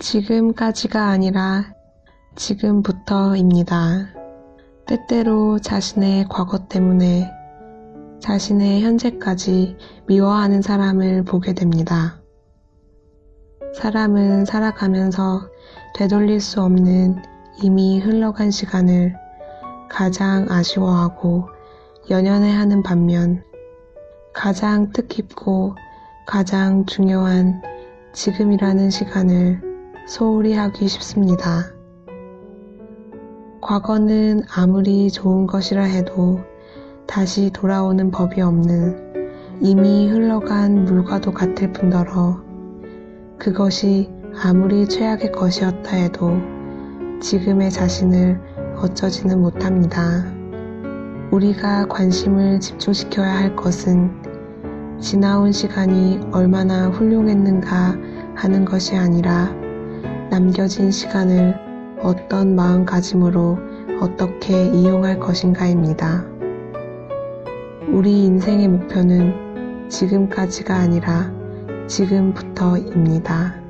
지금까지가 아니라 지금부터입니다. 때때로 자신의 과거 때문에 자신의 현재까지 미워하는 사람을 보게 됩니다. 사람은 살아가면서 되돌릴 수 없는 이미 흘러간 시간을 가장 아쉬워하고 연연해 하는 반면 가장 뜻깊고 가장 중요한 지금이라는 시간을 소홀히 하기 쉽습니다. 과거는 아무리 좋은 것이라 해도 다시 돌아오는 법이 없는 이미 흘러간 물과도 같을 뿐더러 그것이 아무리 최악의 것이었다 해도 지금의 자신을 어쩌지는 못합니다. 우리가 관심을 집중시켜야 할 것은 지나온 시간이 얼마나 훌륭했는가 하는 것이 아니라 남겨진 시간을 어떤 마음가짐으로 어떻게 이용할 것인가입니다. 우리 인생의 목표는 지금까지가 아니라 지금부터입니다.